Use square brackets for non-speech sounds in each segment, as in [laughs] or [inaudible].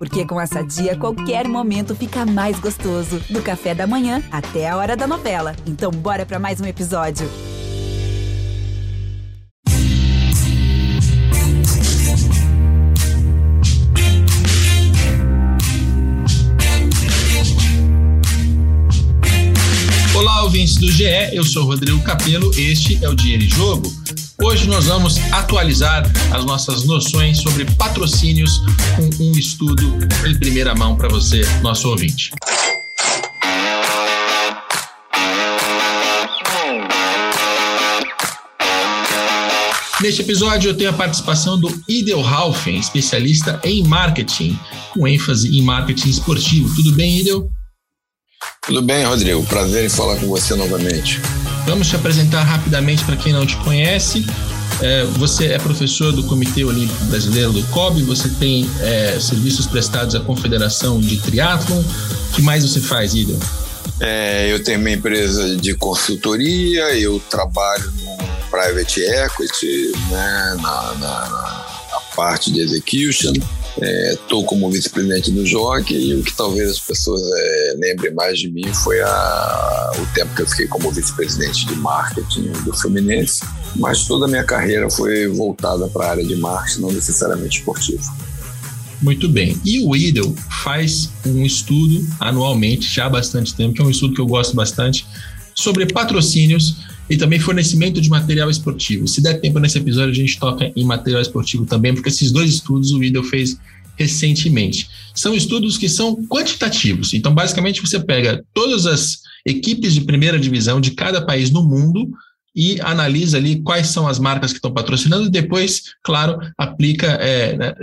Porque com essa dia, qualquer momento fica mais gostoso. Do café da manhã até a hora da novela. Então, bora para mais um episódio. Olá, ouvintes do GE, eu sou Rodrigo Capelo, este é o Dinheiro em Jogo. Hoje nós vamos atualizar as nossas noções sobre patrocínios com um estudo em primeira mão para você, nosso ouvinte. Neste episódio eu tenho a participação do Idel Halfen, especialista em marketing, com ênfase em marketing esportivo. Tudo bem, Idel? Tudo bem, Rodrigo. Prazer em falar com você novamente. Vamos te apresentar rapidamente para quem não te conhece. É, você é professor do Comitê Olímpico Brasileiro do COB, você tem é, serviços prestados à Confederação de Triatlon. O que mais você faz, Ida? É, eu tenho uma empresa de consultoria, eu trabalho no private equity, né, na, na, na parte de execution. Estou é, como vice-presidente do JOC e o que talvez as pessoas é, lembrem mais de mim foi a, o tempo que eu fiquei como vice-presidente de marketing do Fluminense, mas toda a minha carreira foi voltada para a área de marketing, não necessariamente esportivo. Muito bem. E o IDEL faz um estudo anualmente, já há bastante tempo, que é um estudo que eu gosto bastante, sobre patrocínios e também fornecimento de material esportivo. Se der tempo nesse episódio, a gente toca em material esportivo também, porque esses dois estudos o Idel fez recentemente. São estudos que são quantitativos. Então, basicamente, você pega todas as equipes de primeira divisão de cada país no mundo e analisa ali quais são as marcas que estão patrocinando e depois, claro, aplica, é, né,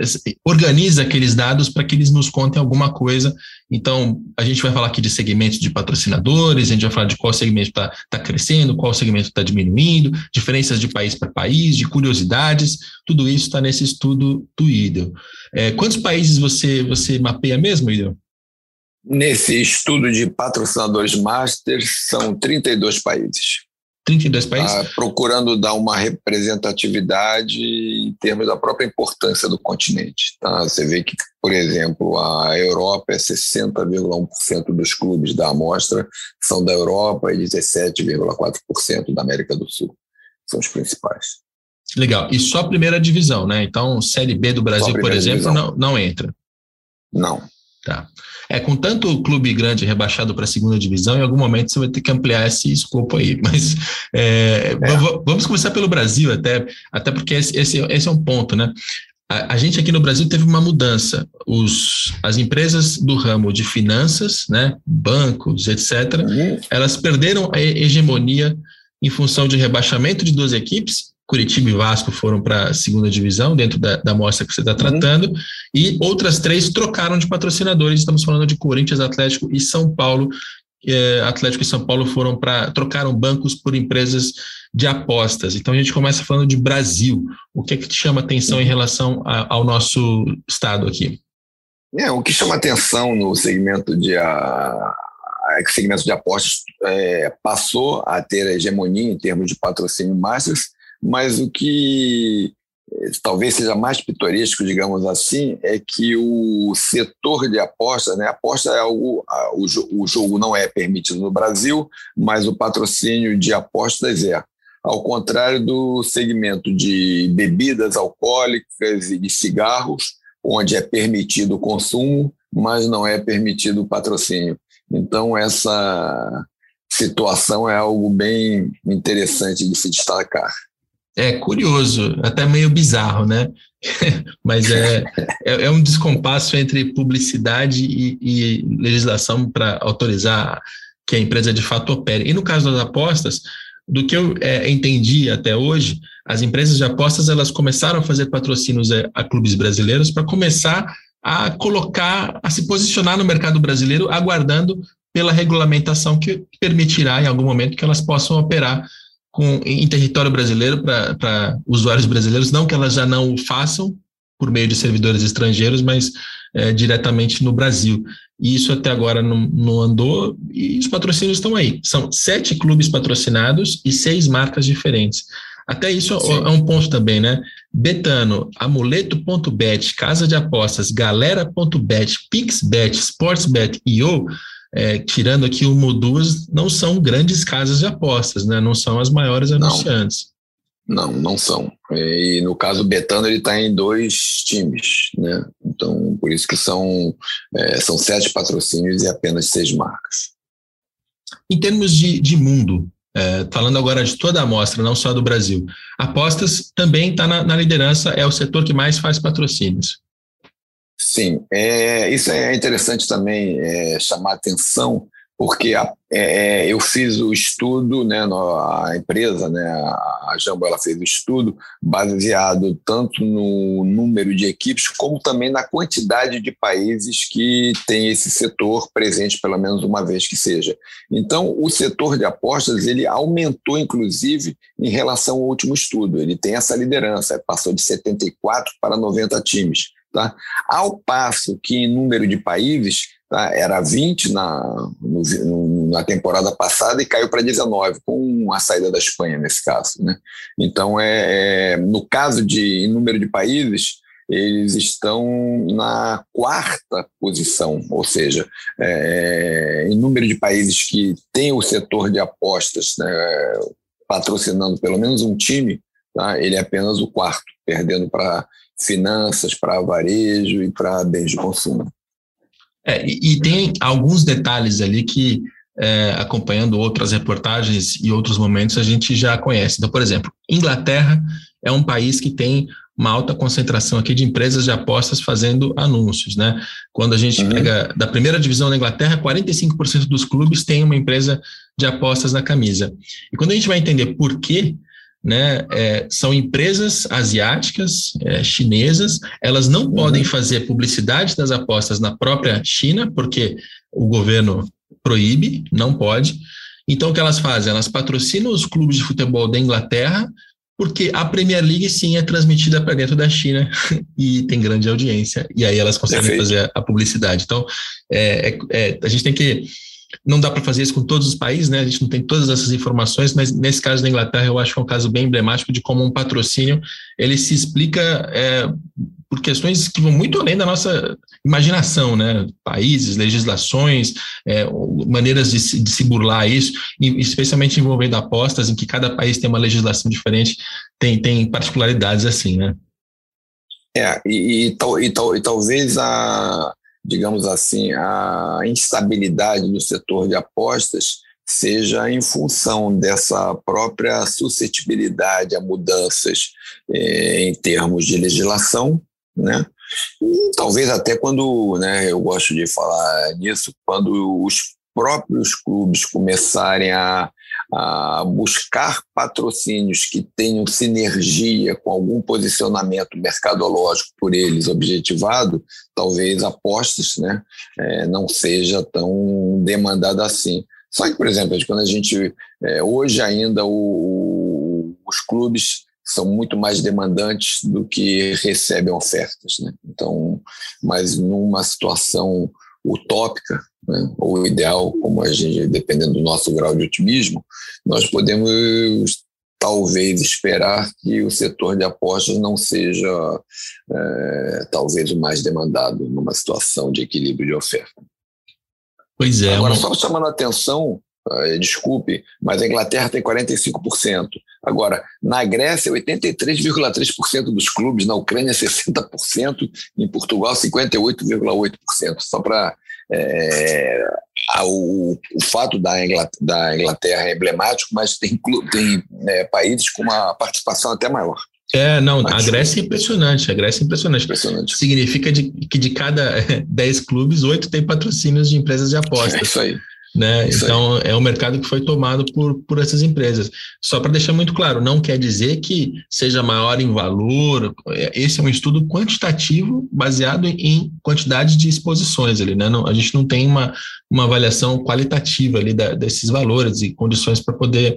organiza aqueles dados para que eles nos contem alguma coisa. Então, a gente vai falar aqui de segmentos de patrocinadores, a gente vai falar de qual segmento está tá crescendo, qual segmento está diminuindo, diferenças de país para país, de curiosidades, tudo isso está nesse estudo do IDEL. É, quantos países você, você mapeia mesmo, IDEL? Nesse estudo de patrocinadores master, são 32 países. 32 países? Ah, procurando dar uma representatividade em termos da própria importância do continente. Tá? Você vê que, por exemplo, a Europa é 60,1% dos clubes da amostra são da Europa e 17,4% da América do Sul. São os principais. Legal. E só a primeira divisão, né? Então, Série B do Brasil, por exemplo, não, não entra. Não. Tá. É, com tanto clube grande rebaixado para a segunda divisão, em algum momento você vai ter que ampliar esse escopo aí. [laughs] Mas é, é. vamos começar pelo Brasil, até, até porque esse, esse, esse é um ponto, né? A, a, gente aqui no Brasil teve uma mudança. Os, as empresas do ramo de finanças, né, bancos, etc., uhum. elas perderam a hegemonia em função de rebaixamento de duas equipes Curitiba e Vasco foram para a segunda divisão, dentro da, da mostra que você está tratando, uhum. e outras três trocaram de patrocinadores. Estamos falando de Corinthians, Atlético e São Paulo. É, Atlético e São Paulo foram para trocaram bancos por empresas de apostas. Então a gente começa falando de Brasil. O que é que te chama atenção em relação a, ao nosso estado aqui? É, o que chama atenção no segmento de a, segmento de apostas é, passou a ter a hegemonia em termos de patrocínio masters mas o que eh, talvez seja mais pitoresco, digamos assim, é que o setor de apostas, né, aposta é algo, o, o jogo não é permitido no Brasil, mas o patrocínio de apostas é. Ao contrário do segmento de bebidas alcoólicas e de cigarros, onde é permitido o consumo, mas não é permitido o patrocínio. Então, essa situação é algo bem interessante de se destacar. É curioso, até meio bizarro, né? [laughs] Mas é, é, é, um descompasso entre publicidade e, e legislação para autorizar que a empresa de fato opere. E no caso das apostas, do que eu é, entendi até hoje, as empresas de apostas elas começaram a fazer patrocínios a, a clubes brasileiros para começar a colocar, a se posicionar no mercado brasileiro, aguardando pela regulamentação que permitirá em algum momento que elas possam operar com, em território brasileiro para usuários brasileiros, não que elas já não o façam por meio de servidores estrangeiros, mas é, diretamente no Brasil. E isso até agora não, não andou e os patrocínios estão aí. São sete clubes patrocinados e seis marcas diferentes. Até isso Sim. é um ponto também, né? Betano, amuleto.bet, casa de apostas, galera.bet, pixbet, sportsbet e eu, é, tirando aqui uma ou duas, não são grandes casas de apostas, né? Não são as maiores anunciantes. Não, não, não são. E no caso do Betano, ele está em dois times, né? Então, por isso que são, é, são sete patrocínios e apenas seis marcas. Em termos de, de mundo, é, falando agora de toda a amostra, não só do Brasil, apostas também está na, na, liderança, é o setor que mais faz patrocínios. Sim, é, isso é interessante também é, chamar atenção, porque a, é, é, eu fiz o estudo, né, a empresa, né, a Jambo, ela fez o estudo baseado tanto no número de equipes como também na quantidade de países que tem esse setor presente pelo menos uma vez que seja. Então, o setor de apostas ele aumentou inclusive em relação ao último estudo. Ele tem essa liderança, passou de 74 para 90 times. Tá? Ao passo que em número de países tá? era 20 na, no, na temporada passada e caiu para 19, com a saída da Espanha nesse caso. Né? Então, é, é, no caso de em número de países, eles estão na quarta posição, ou seja, é, em número de países que tem o setor de apostas né, patrocinando pelo menos um time, tá? ele é apenas o quarto, perdendo para finanças, para varejo e para bens de consumo. É, e, e, tem alguns detalhes ali que, é, acompanhando outras reportagens e outros momentos, a gente já conhece. Então, por exemplo, Inglaterra é um país que tem uma alta concentração aqui de empresas de apostas fazendo anúncios, né? Quando a gente uhum. pega da primeira divisão da Inglaterra, 45% dos clubes têm uma empresa de apostas na camisa. E quando a gente vai entender por quê, né, é, são empresas asiáticas, é, chinesas, elas não uhum. podem fazer publicidade das apostas na própria China, porque o governo proíbe, não pode. Então, o que elas fazem? Elas patrocinam os clubes de futebol da Inglaterra, porque a Premier League, sim, é transmitida para dentro da China [laughs] e tem grande audiência, e aí elas conseguem Perfeito. fazer a publicidade. Então, é, é, é a gente tem que não dá para fazer isso com todos os países, né? A gente não tem todas essas informações, mas nesse caso da Inglaterra eu acho que é um caso bem emblemático de como um patrocínio ele se explica é, por questões que vão muito além da nossa imaginação, né? Países, legislações, é, maneiras de se, de se burlar isso, especialmente envolvendo apostas, em que cada país tem uma legislação diferente, tem, tem particularidades assim, né? É, e, e, e, e talvez a, digamos assim, a instabilidade no setor de apostas seja em função dessa própria suscetibilidade a mudanças eh, em termos de legislação, né? Talvez até quando, né, eu gosto de falar nisso, quando os próprios clubes começarem a a buscar patrocínios que tenham sinergia com algum posicionamento mercadológico por eles objetivado, talvez apostas né, é, não seja tão demandada assim. Só que, por exemplo, quando a gente. É, hoje ainda o, os clubes são muito mais demandantes do que recebem ofertas. Né? Então, mas numa situação utópica, né, ou ideal, como a gente, dependendo do nosso grau de otimismo, nós podemos talvez esperar que o setor de apostas não seja é, talvez o mais demandado numa situação de equilíbrio de oferta. Pois é. Agora, só chamando a atenção, desculpe, mas a Inglaterra tem 45%. Agora, na Grécia, 83,3% dos clubes, na Ucrânia, 60%, em Portugal, 58,8%. Só para é, o, o, fato da Inglaterra, da Inglaterra, é emblemático, mas tem, tem é, países com uma participação até maior. É, não, a Grécia é impressionante, a Grécia é impressionante. impressionante. Significa de, que de cada 10 clubes, 8 tem patrocínios de empresas de apostas. É isso aí. Né? então, é um mercado que foi tomado por, por essas empresas. Só para deixar muito claro, não quer dizer que seja maior em valor. Esse é um estudo quantitativo baseado em quantidade de exposições. Ali, né? não, a gente não tem uma, uma avaliação qualitativa ali da, desses valores e condições para poder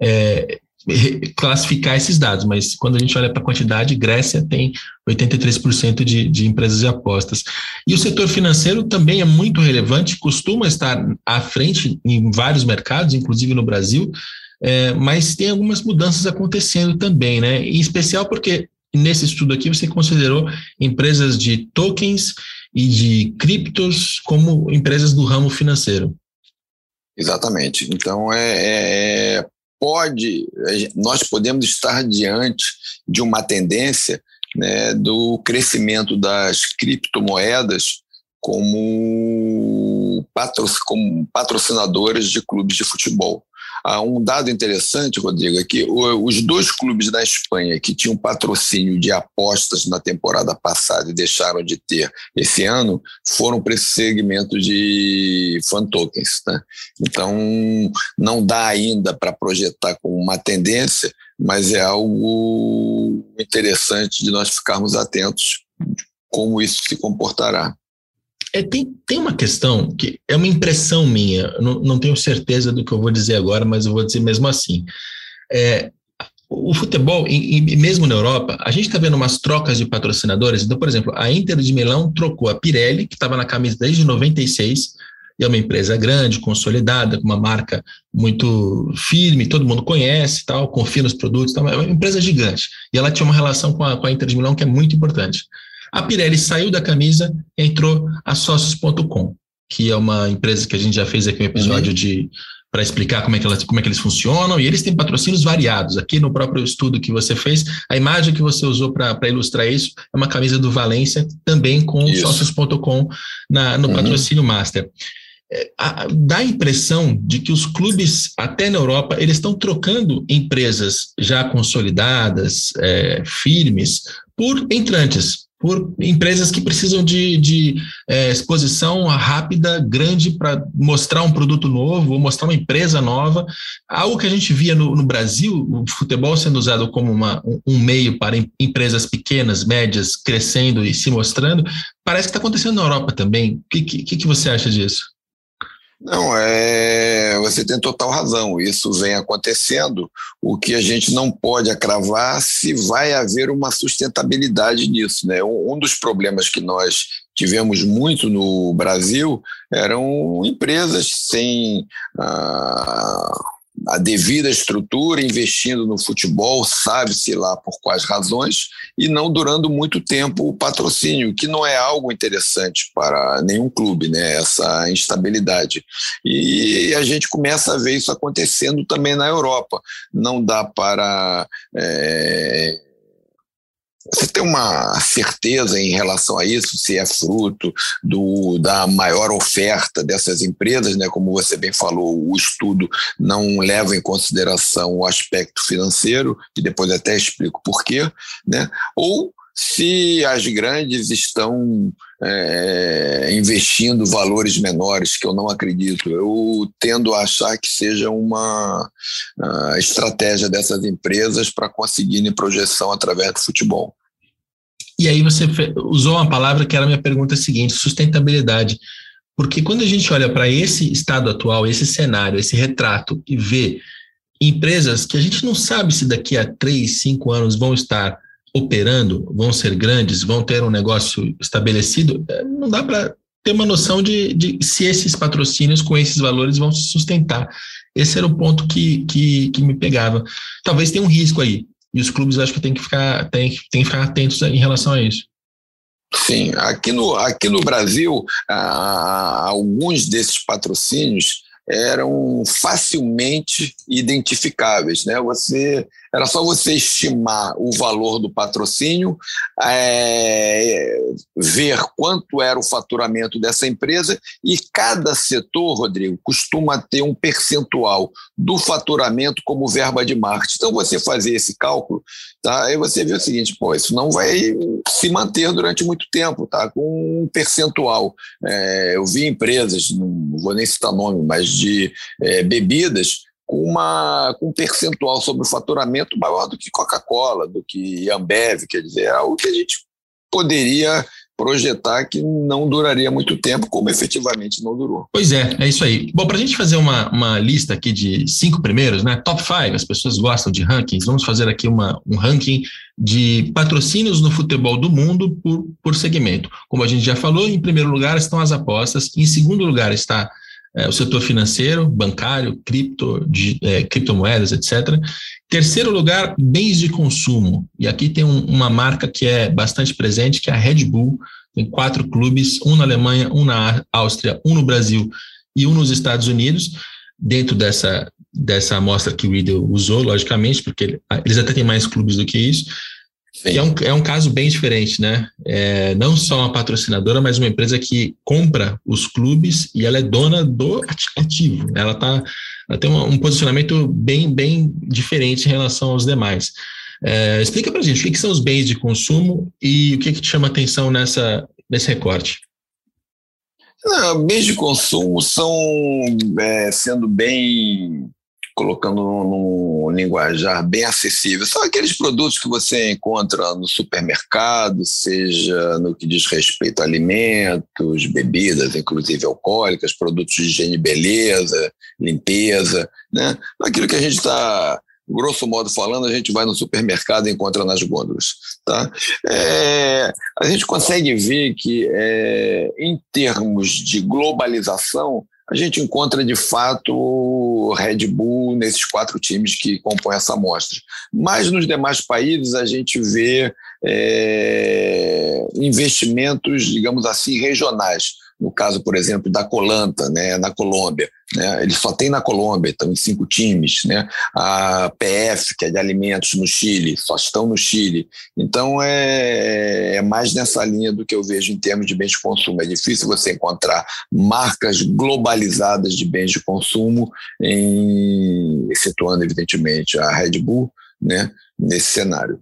é, [laughs] classificar esses dados, mas quando a gente olha para a quantidade, Grécia tem 83% de, de empresas de apostas. E o setor financeiro também é muito relevante, costuma estar à frente em vários mercados, inclusive no Brasil. é, mas tem algumas mudanças acontecendo também, né? Em especial porque nesse estudo aqui você considerou empresas de tokens e de criptos como empresas do ramo financeiro. Exatamente. Então, é, é, é pode, nós podemos estar diante de uma tendência né, do crescimento das criptomoedas como, como patrocinadoras de clubes de futebol. Ah, um dado interessante, Rodrigo, é que os dois clubes da Espanha que tinham patrocínio de apostas na temporada passada e deixaram de ter esse ano foram para esse segmento de fan tokens. Né? Então, não dá ainda para projetar como uma tendência, mas é algo interessante de nós ficarmos atentos como isso se comportará. É, tem, tem uma questão que é uma impressão minha, não, não tenho certeza do que eu vou dizer agora, mas eu vou dizer mesmo assim. É, o futebol, e, e, mesmo na Europa, a gente está vendo umas trocas de patrocinadores. Então, por exemplo, a Inter de Milão trocou a Pirelli, que estava na camisa desde 96, e é uma empresa grande, consolidada, com uma marca muito firme, todo mundo conhece, tal, confia nos produtos, tal, é uma empresa gigante. E ela tinha uma relação com a, com a Inter de Milão que é muito importante. A Pirelli saiu da camisa, entrou a Sócios.com, que é uma empresa que a gente já fez aqui um episódio uhum. de para explicar como é, que elas, como é que eles funcionam, e eles têm patrocínios variados. Aqui no próprio estudo que você fez, a imagem que você usou para ilustrar isso é uma camisa do Valência, também com sócios.com no uhum. patrocínio Master. É, a, dá a impressão de que os clubes, até na Europa, eles estão trocando empresas já consolidadas, é, firmes, por entrantes por empresas que precisam de, de é, exposição rápida, grande, para mostrar um produto novo, ou mostrar uma empresa nova. Algo que a gente via no, no Brasil, o futebol sendo usado como uma, um meio para empresas pequenas, médias, crescendo e se mostrando, parece que está acontecendo na Europa também. O que, que, que você acha disso? Não, é, você tem total razão. Isso vem acontecendo. O que a gente não pode acravar se vai haver uma sustentabilidade nisso. Né? Um, dos problemas que nós tivemos muito no Brasil eram empresas sem. Ah, a devida estrutura, investindo no futebol, sabe-se lá por quais razões, e não durando muito tempo o patrocínio, que não é algo interessante para nenhum clube, né? essa instabilidade. E a gente começa a ver isso acontecendo também na Europa. Não dá para. É você tem uma certeza em relação a isso, se é fruto do, da maior oferta dessas empresas, né? como você bem falou, o estudo não leva em consideração o aspecto financeiro, que depois até explico por quê, né? ou se as grandes estão é, investindo valores menores, que eu não acredito. Eu tendo a achar que seja uma estratégia dessas empresas para conseguirem projeção através do futebol. E aí você usou uma palavra que era a minha pergunta seguinte, sustentabilidade. Porque quando a gente olha para esse estado atual, esse cenário, esse retrato e vê empresas que a gente não sabe se daqui a três, cinco anos vão estar operando, vão ser grandes, vão ter um negócio estabelecido, é, não dá para ter uma noção de, de, se esses patrocínios com esses valores vão se sustentar. Esse era o ponto que, que, que me pegava. Talvez tenha um risco aí. E os clubes acho que tem que ficar, tem, tem que ficar atentos em relação a isso. Sim, aqui no, aqui no Brasil, alguns desses patrocínios eram facilmente identificáveis, né? Você era só você estimar o valor do patrocínio, é, ver quanto era o faturamento dessa empresa e cada setor, Rodrigo, costuma ter um percentual do faturamento como verba de marketing. Então você fazer esse cálculo, tá? Aí você vê o seguinte, pô, isso não vai se manter durante muito tempo, tá? Com um percentual. É, eu vi empresas, não vou nem citar nome, mas de é, bebidas com, uma, com um percentual sobre o faturamento maior do que Coca-Cola, do que Ambev, quer dizer, é algo que a gente poderia projetar que não duraria muito tempo, como efetivamente não durou. Pois é, é isso aí. Bom, para a gente fazer uma, uma lista aqui de cinco primeiros, né? Top five, as pessoas gostam de rankings, vamos fazer aqui uma, um ranking de patrocínios no futebol do mundo por, por segmento. Como a gente já falou, em primeiro lugar estão as apostas, em segundo lugar está é, o setor financeiro, bancário, cripto, de, é, criptomoedas, etc. Terceiro lugar, bens de consumo. E aqui tem um, uma marca que é bastante presente, que é a Red Bull. Tem quatro clubes, um na Alemanha, um na Áustria, um no Brasil e um nos Estados Unidos. Dentro dessa, dessa amostra que o Riddle usou, logicamente, porque eles até têm mais clubes do que isso. E é um, é um caso bem diferente, né? É, não só uma patrocinadora, mas uma empresa que compra os clubes e ela é dona do ativo. Ela, tá, ela tem um, um posicionamento bem, bem diferente em relação aos demais. É, explica para a gente o que, que, são os bens de consumo e o que, que te chama atenção nessa, nesse recorte. Não, bens de consumo são, é, sendo bem colocando num, linguajar bem acessível. São aqueles produtos que você encontra no supermercado, seja no que diz respeito a alimentos, bebidas, inclusive alcoólicas, produtos de higiene e beleza, limpeza, né? Aquilo que a gente está grosso modo falando, a gente vai no supermercado e encontra nas gôndolas. Tá? É, a gente consegue ver que, é, em termos de globalização, a gente encontra de fato Red Bull nesses quatro times que compõem essa amostra. Mas nos demais países a gente vê é, investimentos, digamos assim, regionais no caso, por exemplo, da Colanta, né, na Colômbia. Né, ele só tem na Colômbia, estão em cinco times. Né, a PF, que é de alimentos no Chile, só estão no Chile. Então, é, é mais nessa linha do que eu vejo em termos de bens de consumo. É difícil você encontrar marcas globalizadas de bens de consumo, em, excetuando, evidentemente, a Red Bull, né, nesse cenário.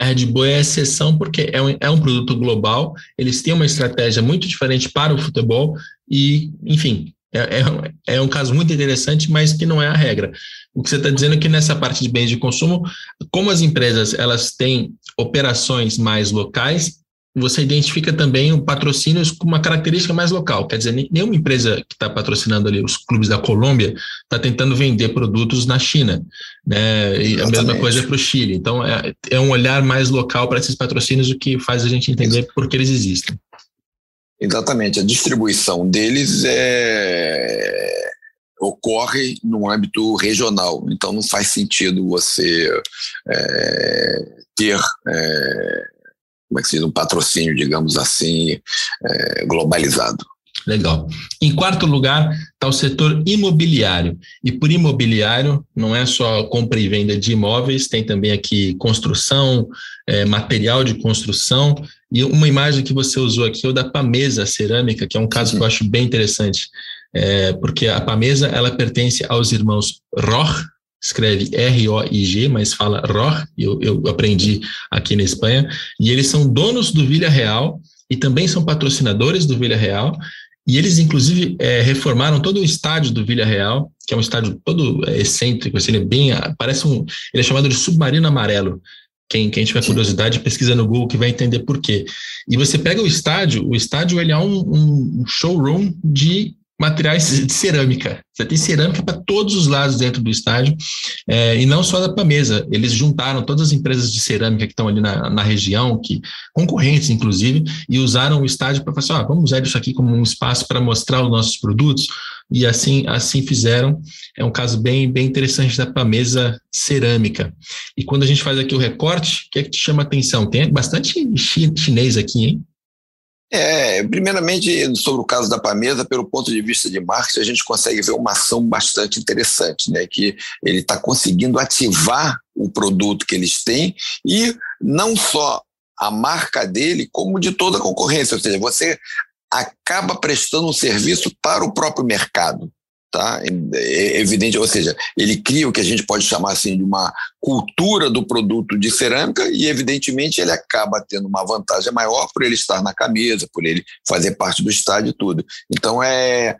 A Red Bull é exceção porque é um, é um produto global, eles têm uma estratégia muito diferente para o futebol e, enfim, é, é, é, um caso muito interessante, mas que não é a regra. O que você está dizendo é que nessa parte de bens de consumo, como as empresas elas têm operações mais locais, você identifica também o patrocínios com uma característica mais local. Quer dizer, nenhuma empresa que está patrocinando ali os clubes da Colômbia está tentando vender produtos na China. Né? E a mesma coisa para o Chile. Então, é, é um olhar mais local para esses patrocínios, o que faz a gente entender por que eles existem. Exatamente. A distribuição deles é ocorre no âmbito regional. Então, não faz sentido você é, ter é, como é que se diz, um patrocínio, digamos assim, é, globalizado. Legal. Em quarto lugar está o setor imobiliário. E por imobiliário, não é só compra e venda de imóveis, tem também aqui construção, é, material de construção. E uma imagem que você usou aqui é o da Pamesa Cerâmica, que é um caso Sim. que eu acho bem interessante. É, porque a Pamesa ela pertence aos irmãos Roch, escreve R-O-I-G, mas fala ROR, eu, eu aprendi aqui na Espanha, e eles são donos do Vila Real e também são patrocinadores do Vila Real, e eles, inclusive, é, reformaram todo o estádio do Vila Real, que é um estádio todo é, excêntrico, assim, ele é bem, parece um, ele é chamado de submarino amarelo, quem, quem tiver curiosidade, pesquisa no Google que vai entender por quê. E você pega o estádio, o estádio ele é um, um showroom de materiais de cerâmica. Você tem cerâmica para todos os lados dentro do estádio, é, e não só da Pamesa. Eles juntaram todas as empresas de cerâmica que estão ali na, na região, que concorrentes, inclusive, e usaram o estádio para falar assim, ah, vamos usar isso aqui como um espaço para mostrar os nossos produtos, e assim assim fizeram. É um caso bem, bem interessante da Pamesa Cerâmica. E quando a gente faz aqui o recorte, o que é que te chama atenção? Tem bastante chinês aqui, hein? É, primeiramente, sobre o caso da Pamesa, pelo ponto de vista de marketing, a gente consegue ver uma ação bastante interessante, né? Que ele está conseguindo ativar o produto que eles têm e não só a marca dele, como de toda a concorrência. Ou seja, você acaba prestando um serviço para o próprio mercado tá? É evidente, ou seja, ele cria o que a gente pode chamar assim de uma cultura do produto de cerâmica e evidentemente ele acaba tendo uma vantagem maior por ele estar na camisa, por ele fazer parte do estádio e tudo. Então é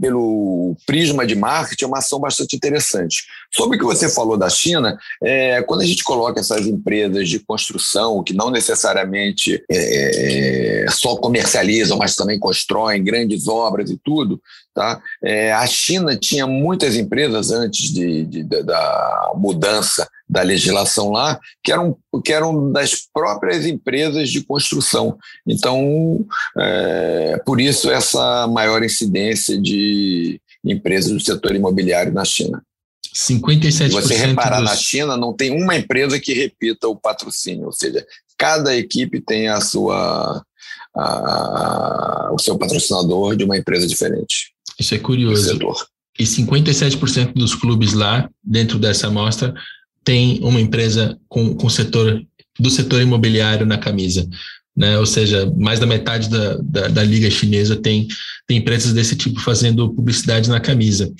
pelo prisma de marketing, é uma ação bastante interessante. Sobre o que você falou da China, é, quando a gente coloca essas empresas de construção, que não necessariamente é, só comercializam, mas também constroem grandes obras e tudo, tá? É, a China tinha muitas empresas antes de, de, da mudança da legislação lá, que eram, que eram das próprias empresas de construção. Então, é, por isso essa maior incidência de empresas do setor imobiliário na China. 57%. Se você reparar dos... na China, não tem uma empresa que repita o patrocínio, ou seja, cada equipe tem a sua, a, o seu patrocinador de uma empresa diferente. Isso é curioso. E 57% dos clubes lá, dentro dessa amostra, tem uma empresa com, com setor do setor imobiliário na camisa. Né? Ou seja, mais da metade da, da, da, liga chinesa tem, tem empresas desse tipo fazendo publicidade na camisa.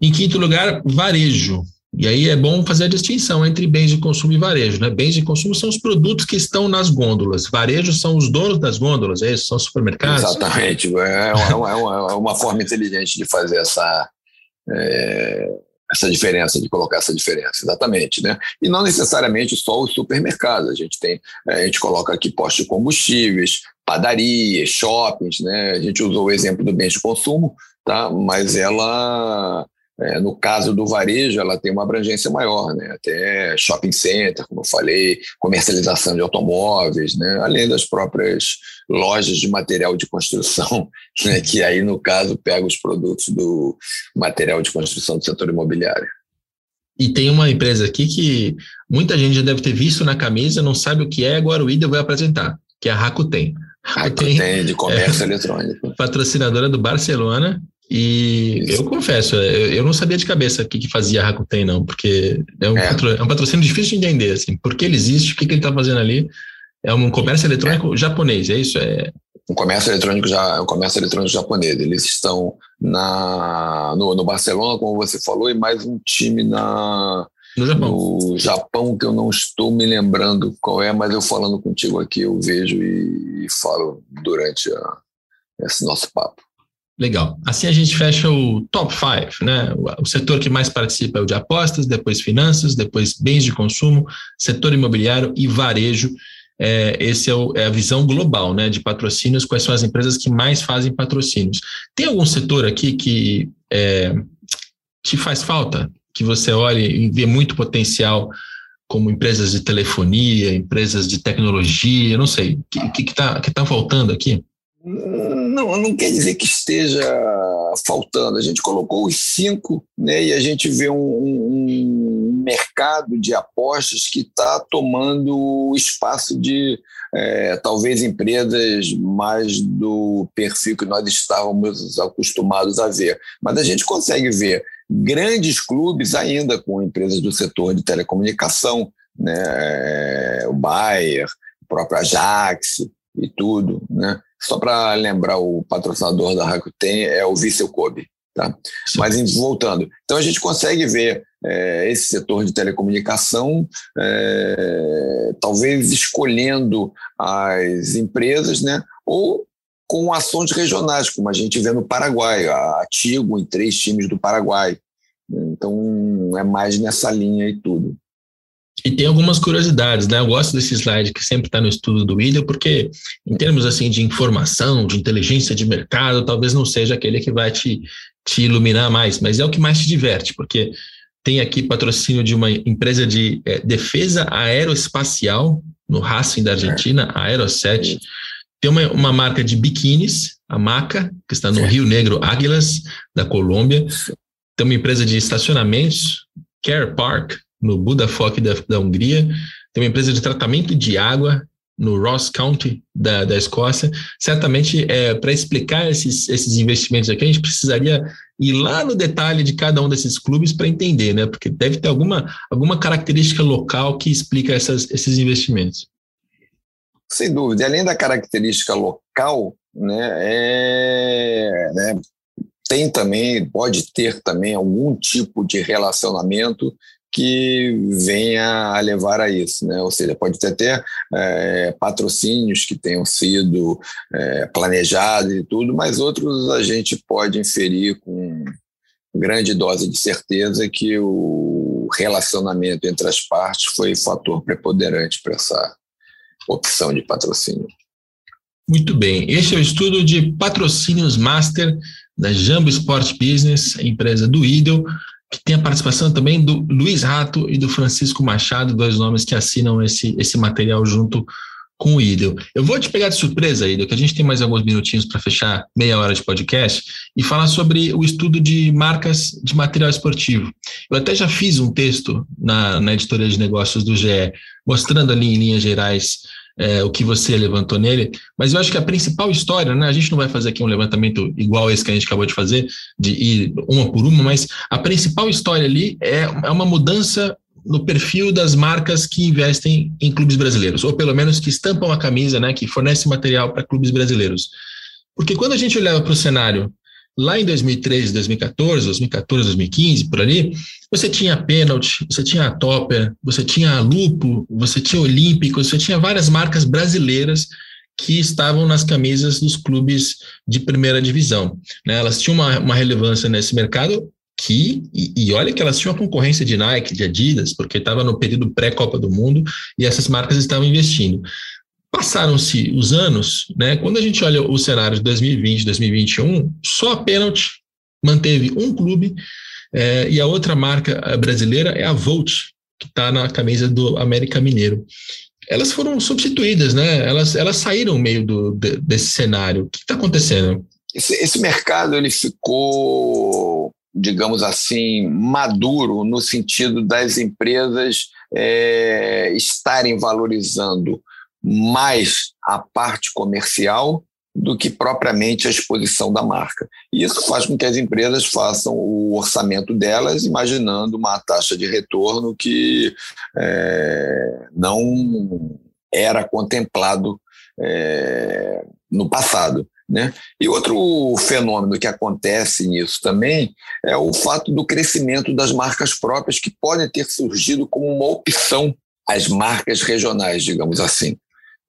Em quinto lugar, varejo. E aí é bom fazer a distinção entre bens de consumo e varejo. Né? Bens de consumo são os produtos que estão nas gôndolas. Varejo são os donos das gôndolas, é isso? São supermercados? Exatamente. É uma, é uma, é uma forma inteligente de fazer essa, é, essa diferença, de colocar essa diferença, exatamente, né? E não necessariamente só os supermercados, a gente tem, a gente coloca aqui postos de combustíveis, padarias, shoppings, né? A gente usou o exemplo do bens de consumo, tá? Mas ela é, no caso do varejo, ela tem uma abrangência maior, né? até shopping center, como eu falei, comercialização de automóveis, né? além das próprias lojas de material de construção, [laughs] né? que aí, no caso, pega os produtos do material de construção do setor imobiliário. E tem uma empresa aqui que muita gente já deve ter visto na camisa, não sabe o que é, agora o Ida vai apresentar, que é a Rakuten. Rakuten, Rakuten de comércio é, eletrônico. Patrocinadora do Barcelona, e eu confesso, é, eu não sabia de cabeça o que, que fazia a Rakuten, não, porque é um, é. é um patrocínio difícil de entender, assim, por que ele existe, o que, que ele está fazendo ali. É um comércio eletrônico é. japonês, é isso? É... Um comércio eletrônico já, um comércio eletrônico japonês. Eles estão na, no, no Barcelona, como você falou, e mais um time na, no Japão. No Japão, que eu não estou me lembrando qual é, mas eu falando contigo aqui, eu vejo e, e falo durante a, esse nosso papo. Legal. Assim a gente fecha o top 5, né? O setor que mais participa é o de apostas, depois finanças, depois bens de consumo, setor imobiliário e varejo. É, esse é, o, é, a visão global, né? De patrocínios, quais são as empresas que mais fazem patrocínios. Tem algum setor aqui que é, te faz falta? Que você olhe e vê muito potencial, como empresas de telefonia, empresas de tecnologia, não sei. O que está que tá faltando aqui? Não, não quer dizer que esteja faltando. A gente colocou os cinco né, e a gente vê um, um mercado de apostas que está tomando espaço de é, talvez empresas mais do perfil que nós estávamos acostumados a ver. Mas a gente consegue ver grandes clubes ainda com empresas do setor de telecomunicação, né, o Bayer, o próprio Ajax e tudo, né? Só para lembrar, o patrocinador da Rakuten é o Vissel Kobe. Tá? Mas voltando, então a gente consegue ver é, esse setor de telecomunicação, é, talvez escolhendo as empresas, né, ou com ações regionais, como a gente vê no Paraguai, a Tigo em três times do Paraguai. Então é mais nessa linha e tudo. E tem algumas curiosidades, né? Eu gosto desse slide que sempre está no estudo do William, porque em termos assim de informação, de inteligência de mercado, talvez não seja aquele que vai te, te iluminar mais, mas é o que mais te diverte, porque tem aqui patrocínio de uma empresa de é, defesa aeroespacial no Racing da Argentina, a Aeroset. Tem uma, uma marca de biquínis, a Maca, que está no Rio Negro Águilas, da Colômbia. Tem uma empresa de estacionamentos, Care Park, no Budafok da, da Hungria, tem uma empresa de tratamento de água no Ross County da, da Escócia. Certamente, é, para explicar esses, esses investimentos aqui, a gente precisaria ir lá no detalhe de cada um desses clubes para entender, né? Porque deve ter alguma, alguma característica local que explica essas, esses investimentos. Sem dúvida. E além da característica local, né, é, né, tem também, pode ter também algum tipo de relacionamento que venha a levar a isso, né? Ou seja, pode ter até é, patrocínios que tenham sido é, planejados e tudo, mas outros a gente pode inferir com grande dose de certeza que o relacionamento entre as partes foi fator preponderante para essa opção de patrocínio. Muito bem. Este é o estudo de patrocínios master da Jambo Sport Business, empresa do Idel que tem a participação também do Luiz Rato e do Francisco Machado, dois nomes que assinam esse, esse material junto com o Idel. Eu vou te pegar de surpresa, Idel, que a gente tem mais alguns minutinhos para fechar meia hora de podcast e falar sobre o estudo de marcas de material esportivo. Eu até já fiz um texto na, na editoria de negócios do GE, mostrando ali em linhas gerais é, o que você levantou nele, mas eu acho que a principal história, né, a gente não vai fazer aqui um levantamento igual esse que a gente acabou de fazer, de ir uma por uma, mas a principal história ali é, é uma mudança no perfil das marcas que investem em clubes brasileiros, ou pelo menos que estampam a camisa, né, que fornece material para clubes brasileiros. Porque quando a gente olhava para o cenário lá em 2013, 2014, 2014, 2015, por ali, você tinha a Penalty, você tinha a Topper, você tinha a Lupo, você tinha Olímpico, você tinha várias marcas brasileiras que estavam nas camisas dos clubes de primeira divisão. Né? Elas tinham uma, uma relevância nesse mercado que, e, e, olha que elas tinham a concorrência de Nike, de Adidas, porque estava no período pré-Copa do Mundo e essas marcas estavam investindo. Passaram-se os anos, né? Quando a gente olha o cenário de 2020, 2021, só a Penalty manteve um clube é, e a outra marca brasileira é a Volt, que está na camisa do América Mineiro. Elas foram substituídas, né? Elas, elas saíram meio do, de, desse cenário. O que está acontecendo? Esse, esse mercado ele ficou digamos assim, maduro no sentido das empresas é, estarem valorizando mais a parte comercial do que propriamente a exposição da marca. E isso faz com que as empresas façam o orçamento delas imaginando uma taxa de retorno que é, não era contemplado é, no passado. Né? E outro fenômeno que acontece nisso também é o fato do crescimento das marcas próprias que podem ter surgido como uma opção às marcas regionais, digamos assim.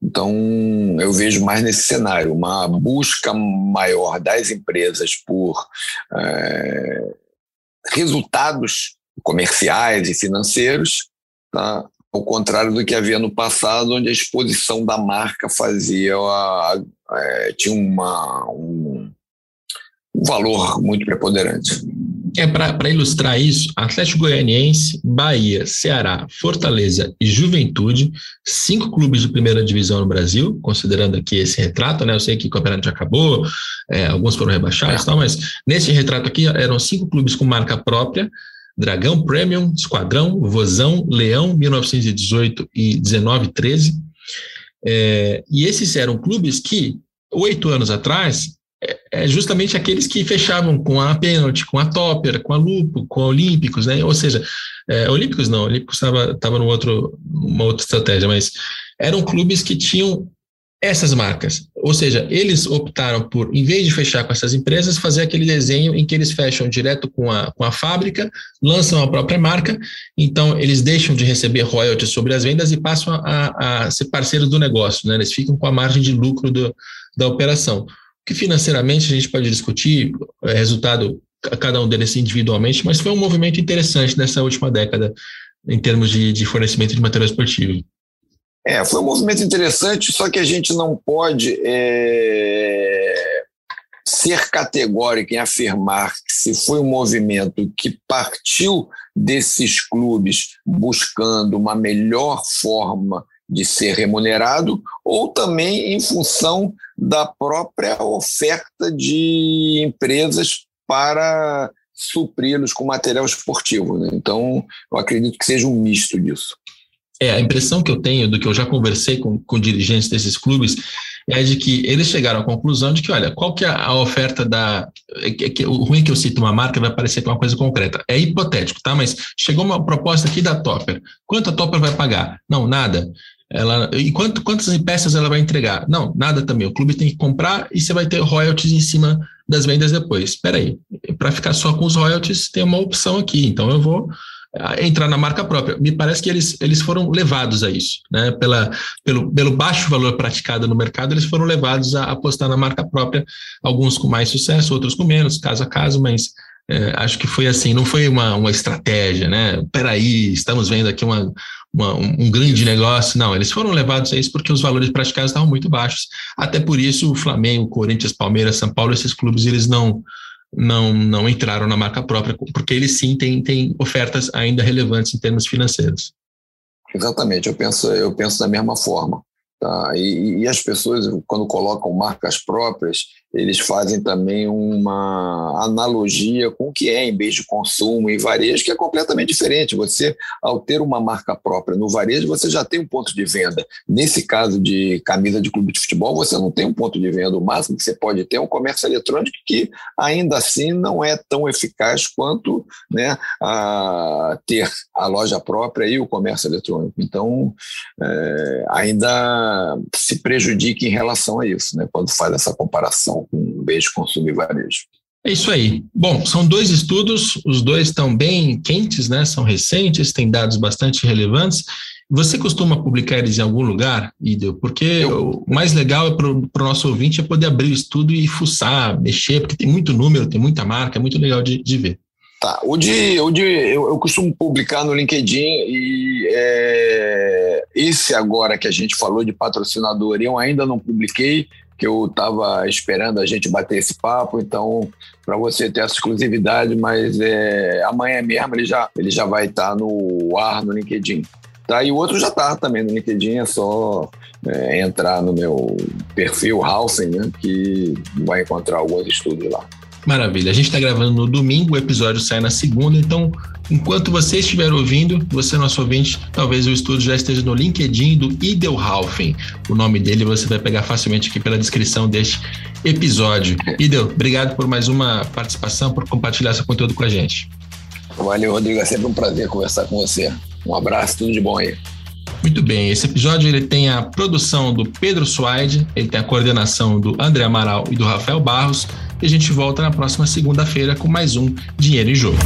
Então, eu vejo mais nesse cenário, uma busca maior das empresas por é, resultados comerciais e financeiros, tá? ao contrário do que havia no passado, onde a exposição da marca fazia a, a, é, tinha uma, um, um valor muito preponderante. É para ilustrar isso, Atlético Goianiense, Bahia, Ceará, Fortaleza e Juventude, cinco clubes de primeira divisão no Brasil, considerando aqui esse retrato, né? Eu sei que o campeonato já acabou, é, alguns foram rebaixados, tal, mas nesse retrato aqui eram cinco clubes com marca própria, Dragão Premium, Esquadrão, Vozão, Leão, 1918 e 1913. É, e esses eram clubes que, oito anos atrás, é, é justamente aqueles que fechavam com a Penalty, com a Topper, com a Lupo, com a Olímpicos, né? Ou seja, é, Olímpicos não, Olímpicos estava tava numa outro, uma outra estratégia, mas eram clubes que tinham essas marcas. Ou seja, eles optaram por, em vez de fechar com essas empresas, fazer aquele desenho em que eles fecham direto com a, com a fábrica, lançam a própria marca, então eles deixam de receber royalties sobre as vendas e passam a, a ser parceiros do negócio, né? eles ficam com a margem de lucro do, da operação. Que financeiramente a gente pode discutir, é resultado cada um deles individualmente, mas foi um movimento interessante nessa última década em termos de, de fornecimento de material esportivo. É, foi um movimento interessante, só que a gente não pode é, ser categórico em afirmar que se foi um movimento que partiu desses clubes buscando uma melhor forma de ser remunerado, ou também em função da própria oferta de empresas para supri-los com material esportivo. Né? Então, eu acredito que seja um misto disso. É, a impressão que eu tenho do que eu já conversei com, com dirigentes desses clubes é de que eles chegaram à conclusão de que, olha, qual que é a oferta da. É que, o ruim é que eu cito uma marca vai parecer que é uma coisa concreta. É hipotético, tá? Mas chegou uma proposta aqui da Topper. Quanto a Topper vai pagar? Não, nada. Ela, e quanto, quantas peças ela vai entregar? Não, nada também. O clube tem que comprar e você vai ter royalties em cima das vendas depois. Espera aí, para ficar só com os royalties, tem uma opção aqui. Então eu vou entrar na marca própria. Me parece que eles, eles foram levados a isso, né? Pela, pelo, pelo baixo valor praticado no mercado, eles foram levados a apostar na marca própria, alguns com mais sucesso, outros com menos, caso a caso, mas é, acho que foi assim, não foi uma, uma estratégia, né? Peraí, estamos vendo aqui uma, uma, um grande negócio. Não, eles foram levados a isso porque os valores praticados estavam muito baixos. Até por isso, o Flamengo, Corinthians, Palmeiras, São Paulo, esses clubes, eles não não, não entraram na marca própria, porque eles sim têm, têm ofertas ainda relevantes em termos financeiros. Exatamente, eu penso, eu penso da mesma forma. Tá? E, e, as pessoas, quando colocam marcas próprias, eles fazem também uma analogia com o que é em bens de consumo e varejo, que é completamente diferente. Você, ao ter uma marca própria no varejo, você já tem um ponto de venda. Nesse caso de camisa de clube de futebol, você não tem um ponto de venda. O máximo que você pode ter é um comércio eletrônico que, ainda assim, não é tão eficaz quanto né, a ter a loja própria e o comércio eletrônico. Então, é, ainda se prejudica em relação a isso, né, quando faz essa comparação com um beijo consumo e varejo. É isso aí. Bom, são dois estudos, os dois estão bem quentes, né? São recentes, têm dados bastante relevantes. Você costuma publicar eles em algum lugar, Idel? Porque Eu... o mais legal é para o nosso ouvinte é poder abrir o estudo e fuçar, mexer, porque tem muito número, tem muita marca, é muito legal de, de ver. Tá, o de, o de eu, eu costumo publicar no LinkedIn e é, esse agora que a gente falou de patrocinador, eu ainda não publiquei, que eu estava esperando a gente bater esse papo, então para você ter essa exclusividade, mas é, amanhã mesmo ele já, ele já vai estar tá no ar no LinkedIn. Tá? E o outro já está também no LinkedIn, é só é, entrar no meu perfil Halsen, né, que vai encontrar alguns estudos lá. Maravilha. A gente está gravando no domingo, o episódio sai na segunda, então, enquanto você estiver ouvindo, você, nosso ouvinte, talvez o estudo já esteja no LinkedIn do Idelhalfen. O nome dele você vai pegar facilmente aqui pela descrição deste episódio. Idel, obrigado por mais uma participação, por compartilhar seu conteúdo com a gente. Valeu, Rodrigo. É sempre um prazer conversar com você. Um abraço, tudo de bom aí. Muito bem, esse episódio ele tem a produção do Pedro Suaide, ele tem a coordenação do André Amaral e do Rafael Barros, e a gente volta na próxima segunda-feira com mais um Dinheiro em Jogo.